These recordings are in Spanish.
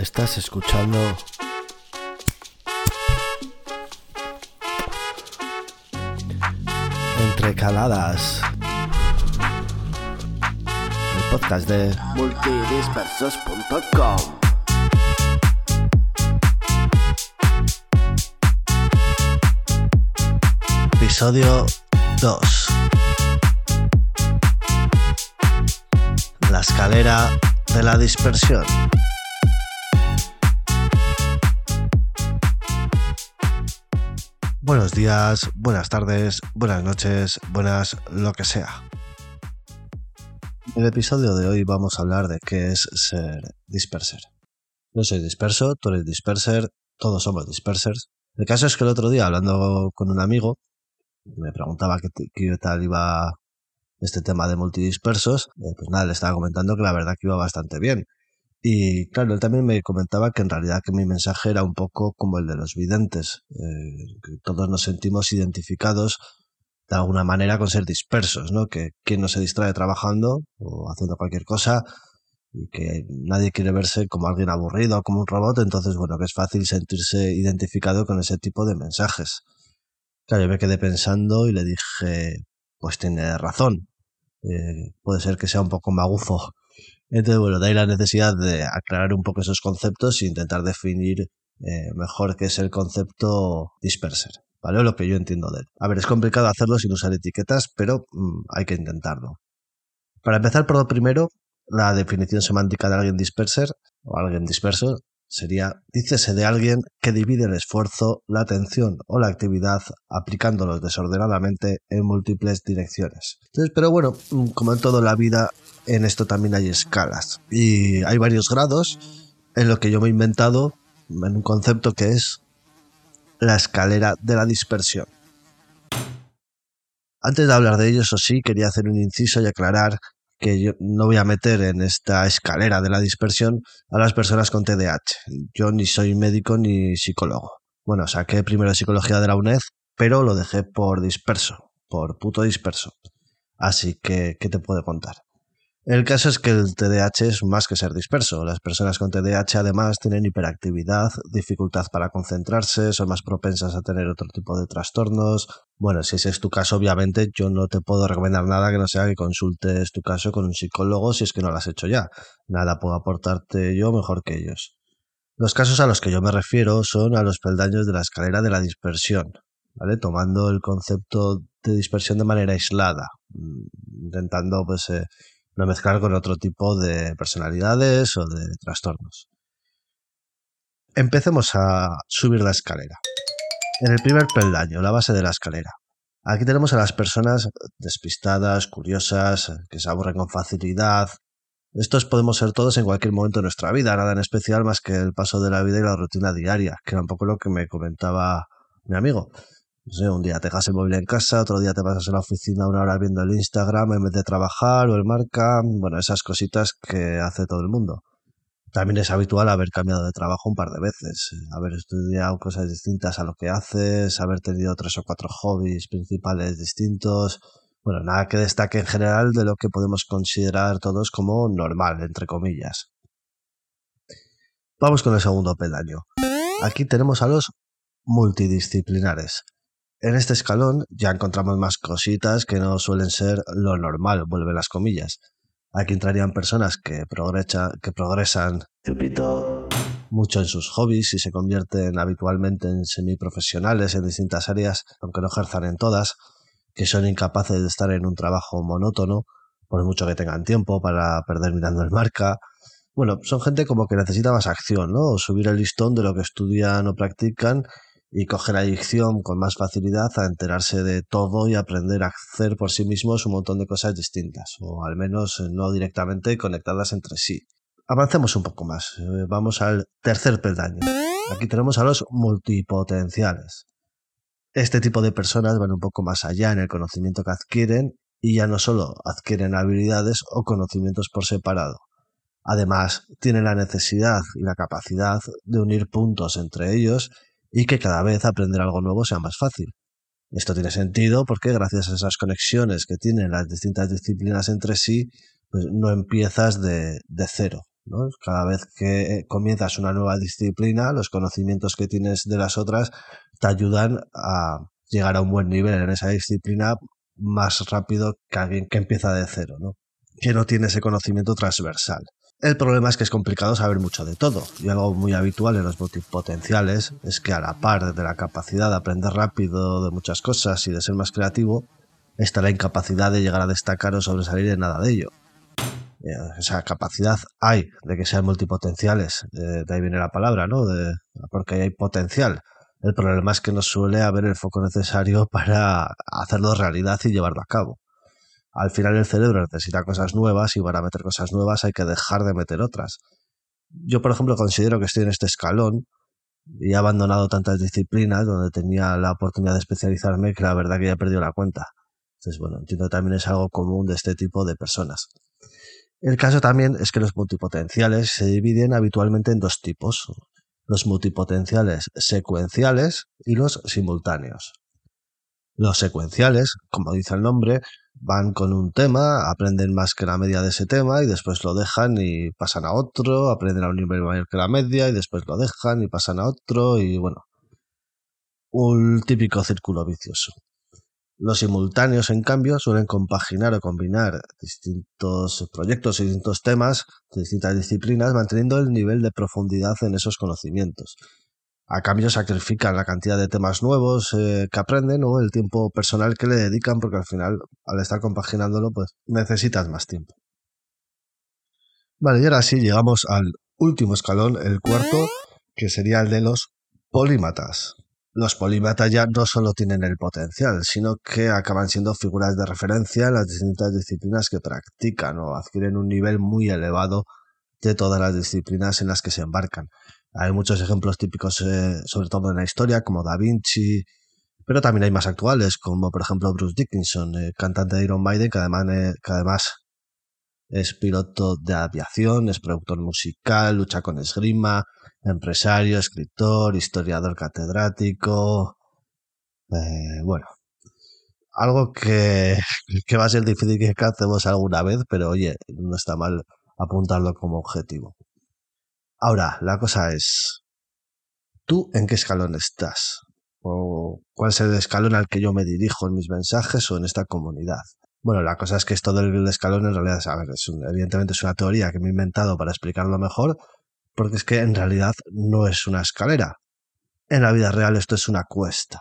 Estás escuchando Entre Caladas. El podcast de multidispersos.com episodio 2. La escalera de la dispersión. Buenos días, buenas tardes, buenas noches, buenas lo que sea. En el episodio de hoy vamos a hablar de qué es ser disperser. Yo soy disperso, tú eres disperser, todos somos dispersers. El caso es que el otro día, hablando con un amigo, me preguntaba qué, qué tal iba este tema de multidispersos, eh, pues nada, le estaba comentando que la verdad que iba bastante bien. Y claro, él también me comentaba que en realidad que mi mensaje era un poco como el de los videntes, eh, que todos nos sentimos identificados de alguna manera con ser dispersos, ¿no? Que quien no se distrae trabajando o haciendo cualquier cosa y que nadie quiere verse como alguien aburrido o como un robot, entonces bueno, que es fácil sentirse identificado con ese tipo de mensajes. Claro, yo me quedé pensando y le dije, pues tiene razón. Eh, puede ser que sea un poco magufo. Entonces, bueno, de ahí la necesidad de aclarar un poco esos conceptos e intentar definir eh, mejor qué es el concepto disperser. ¿Vale? lo que yo entiendo de él. A ver, es complicado hacerlo sin usar etiquetas, pero mm, hay que intentarlo. Para empezar por lo primero, la definición semántica de alguien disperser o alguien disperso sería, dícese de alguien que divide el esfuerzo, la atención o la actividad aplicándolos desordenadamente en múltiples direcciones. Entonces, pero bueno, mm, como en toda la vida, en esto también hay escalas y hay varios grados en lo que yo me he inventado en un concepto que es la escalera de la dispersión. Antes de hablar de ello, eso sí, quería hacer un inciso y aclarar que yo no voy a meter en esta escalera de la dispersión a las personas con TDAH. Yo ni soy médico ni psicólogo. Bueno, saqué primero psicología de la UNED, pero lo dejé por disperso, por puto disperso. Así que, ¿qué te puedo contar? El caso es que el TDAH es más que ser disperso. Las personas con TDAH además tienen hiperactividad, dificultad para concentrarse, son más propensas a tener otro tipo de trastornos. Bueno, si ese es tu caso, obviamente yo no te puedo recomendar nada que no sea que consultes tu caso con un psicólogo si es que no lo has hecho ya. Nada puedo aportarte yo mejor que ellos. Los casos a los que yo me refiero son a los peldaños de la escalera de la dispersión, ¿vale? Tomando el concepto de dispersión de manera aislada, mm, intentando pues eh, no mezclar con otro tipo de personalidades o de trastornos. Empecemos a subir la escalera. En el primer peldaño, la base de la escalera. Aquí tenemos a las personas despistadas, curiosas, que se aburren con facilidad. Estos podemos ser todos en cualquier momento de nuestra vida, nada en especial más que el paso de la vida y la rutina diaria, que era un poco lo que me comentaba mi amigo no sé, un día te dejas el móvil en casa, otro día te pasas a la oficina una hora viendo el Instagram en vez de trabajar o el marca, bueno, esas cositas que hace todo el mundo. También es habitual haber cambiado de trabajo un par de veces, haber estudiado cosas distintas a lo que haces, haber tenido tres o cuatro hobbies principales distintos. Bueno, nada que destaque en general de lo que podemos considerar todos como normal, entre comillas. Vamos con el segundo peldaño. Aquí tenemos a los multidisciplinares. En este escalón ya encontramos más cositas que no suelen ser lo normal, vuelve las comillas. Aquí entrarían personas que, que progresan mucho en sus hobbies y se convierten habitualmente en semiprofesionales en distintas áreas, aunque no ejerzan en todas, que son incapaces de estar en un trabajo monótono, por mucho que tengan tiempo para perder mirando el marca. Bueno, son gente como que necesita más acción, ¿no? O subir el listón de lo que estudian o practican y coge la adicción con más facilidad a enterarse de todo y aprender a hacer por sí mismos un montón de cosas distintas, o al menos eh, no directamente conectadas entre sí. Avancemos un poco más. Eh, vamos al tercer peldaño. Aquí tenemos a los multipotenciales. Este tipo de personas van un poco más allá en el conocimiento que adquieren y ya no solo adquieren habilidades o conocimientos por separado. Además, tienen la necesidad y la capacidad de unir puntos entre ellos y que cada vez aprender algo nuevo sea más fácil. Esto tiene sentido porque gracias a esas conexiones que tienen las distintas disciplinas entre sí, pues no empiezas de, de cero. ¿no? Cada vez que comienzas una nueva disciplina, los conocimientos que tienes de las otras te ayudan a llegar a un buen nivel en esa disciplina más rápido que alguien que empieza de cero, ¿no? Que no tiene ese conocimiento transversal. El problema es que es complicado saber mucho de todo, y algo muy habitual en los multipotenciales es que a la par de la capacidad de aprender rápido de muchas cosas y de ser más creativo, está la incapacidad de llegar a destacar o sobresalir en nada de ello. Esa capacidad hay de que sean multipotenciales, de ahí viene la palabra, ¿no? De, porque hay potencial. El problema es que no suele haber el foco necesario para hacerlo realidad y llevarlo a cabo al final el cerebro necesita cosas nuevas y para meter cosas nuevas hay que dejar de meter otras. Yo, por ejemplo, considero que estoy en este escalón y he abandonado tantas disciplinas donde tenía la oportunidad de especializarme que la verdad que ya he perdido la cuenta. Entonces, bueno, entiendo que también es algo común de este tipo de personas. El caso también es que los multipotenciales se dividen habitualmente en dos tipos, los multipotenciales secuenciales y los simultáneos. Los secuenciales, como dice el nombre, van con un tema, aprenden más que la media de ese tema y después lo dejan y pasan a otro, aprenden a un nivel mayor que la media y después lo dejan y pasan a otro y bueno, un típico círculo vicioso. Los simultáneos, en cambio, suelen compaginar o combinar distintos proyectos y distintos temas de distintas disciplinas, manteniendo el nivel de profundidad en esos conocimientos a cambio sacrifican la cantidad de temas nuevos eh, que aprenden o el tiempo personal que le dedican porque al final al estar compaginándolo pues necesitas más tiempo. Vale, y ahora sí llegamos al último escalón, el cuarto, que sería el de los polímatas. Los polímatas ya no solo tienen el potencial, sino que acaban siendo figuras de referencia en las distintas disciplinas que practican o adquieren un nivel muy elevado de todas las disciplinas en las que se embarcan. Hay muchos ejemplos típicos, eh, sobre todo en la historia, como Da Vinci, pero también hay más actuales, como por ejemplo Bruce Dickinson, eh, cantante de Iron Maiden, que además, eh, que además es piloto de aviación, es productor musical, lucha con esgrima, empresario, escritor, historiador catedrático. bueno, algo que, que va a ser difícil que hacemos alguna vez, pero oye, no está mal apuntarlo como objetivo. Ahora, la cosa es, ¿tú en qué escalón estás? ¿O cuál es el escalón al que yo me dirijo en mis mensajes o en esta comunidad? Bueno, la cosa es que esto del escalón en realidad, a ver, es evidentemente es una teoría que me he inventado para explicarlo mejor, porque es que en realidad no es una escalera. En la vida real esto es una cuesta.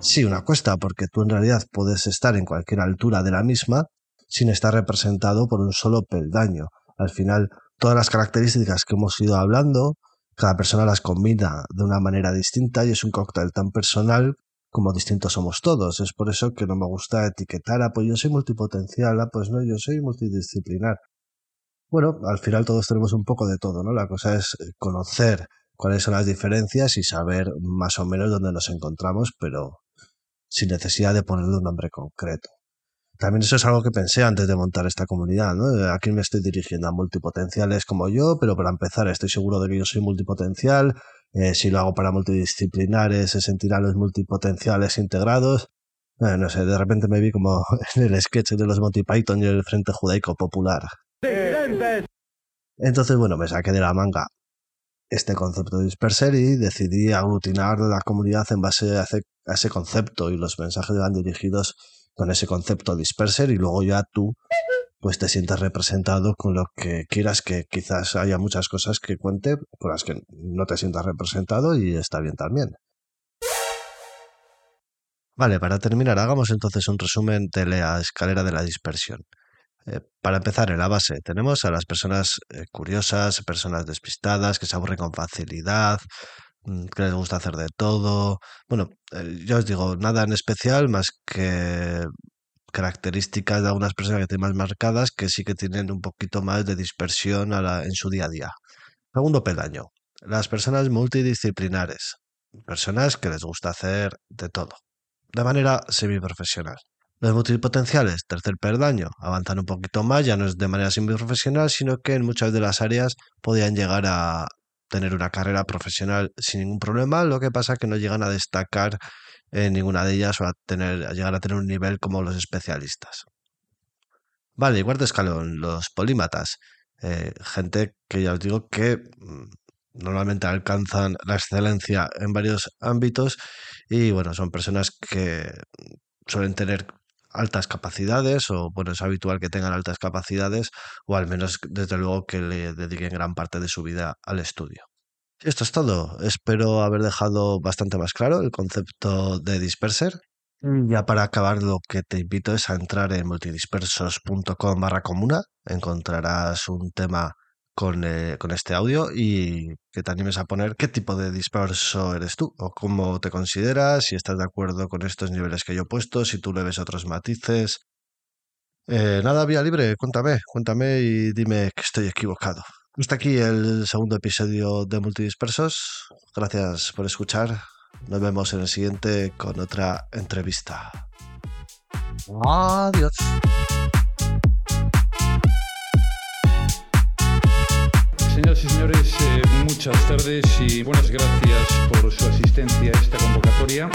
Sí, una cuesta, porque tú en realidad puedes estar en cualquier altura de la misma sin estar representado por un solo peldaño. Al final, todas las características que hemos ido hablando, cada persona las combina de una manera distinta y es un cóctel tan personal como distintos somos todos. Es por eso que no me gusta etiquetar, ah, pues yo soy multipotencial, ah, pues no, yo soy multidisciplinar. Bueno, al final todos tenemos un poco de todo, ¿no? La cosa es eh, conocer cuáles son las diferencias y saber más o menos dónde nos encontramos, pero sin necesidad de ponerle un nombre concreto. También eso es algo que pensé antes de montar esta comunidad, ¿no? ¿A quién me estoy dirigiendo? A multipotenciales como yo, pero para empezar estoy seguro de que yo soy multipotencial. Eh, si lo hago para multidisciplinares, se sentirán los multipotenciales integrados. Eh, no sé, de repente me vi como en el sketch de los Monty Python y el Frente Judaico Popular. Entonces, bueno, me saqué de la manga este concepto de y decidí aglutinar la comunidad en base a ese concepto y los mensajes van dirigidos con ese concepto disperser y luego ya tú pues te sientas representado con lo que quieras, que quizás haya muchas cosas que cuente con las que no te sientas representado y está bien también. Vale, para terminar, hagamos entonces un resumen de la escalera de la dispersión. Eh, para empezar, en la base tenemos a las personas eh, curiosas, personas despistadas, que se aburren con facilidad, que les gusta hacer de todo. Bueno, ya os digo, nada en especial más que características de algunas personas que tienen más marcadas que sí que tienen un poquito más de dispersión en su día a día. Segundo peldaño, las personas multidisciplinares, personas que les gusta hacer de todo, de manera semiprofesional. Los multipotenciales, tercer peldaño, avanzan un poquito más, ya no es de manera semiprofesional, sino que en muchas de las áreas podían llegar a, tener una carrera profesional sin ningún problema, lo que pasa es que no llegan a destacar en ninguna de ellas o a, tener, llegar a tener un nivel como los especialistas. Vale, cuarto escalón, los polímatas. eh, gente que ya os digo que mm, normalmente alcanzan la excelencia en varios ámbitos y bueno, son personas que suelen tener altas capacidades o bueno, es habitual que tengan altas capacidades o al menos desde luego que le dediquen gran parte de su vida al estudio. Esto es todo. Espero haber dejado bastante más claro el concepto de disperser. Ya para acabar, lo que te invito es a entrar en multidispersos.com barra comuna. Encontrarás un tema con, eh, con, este audio y que te animes a poner qué tipo de disperso eres tú o cómo te consideras, si estás de acuerdo con estos niveles que yo he puesto, si tú le ves otros matices. Eh, nada, vía libre, cuéntame, cuéntame y dime que estoy equivocado. Hasta aquí el segundo episodio de Multidispersos. Gracias por escuchar. Nos vemos en el siguiente con otra entrevista. Adiós. Señores, eh, muchas tardes y buenas gracias por su asistencia a esta convocatoria.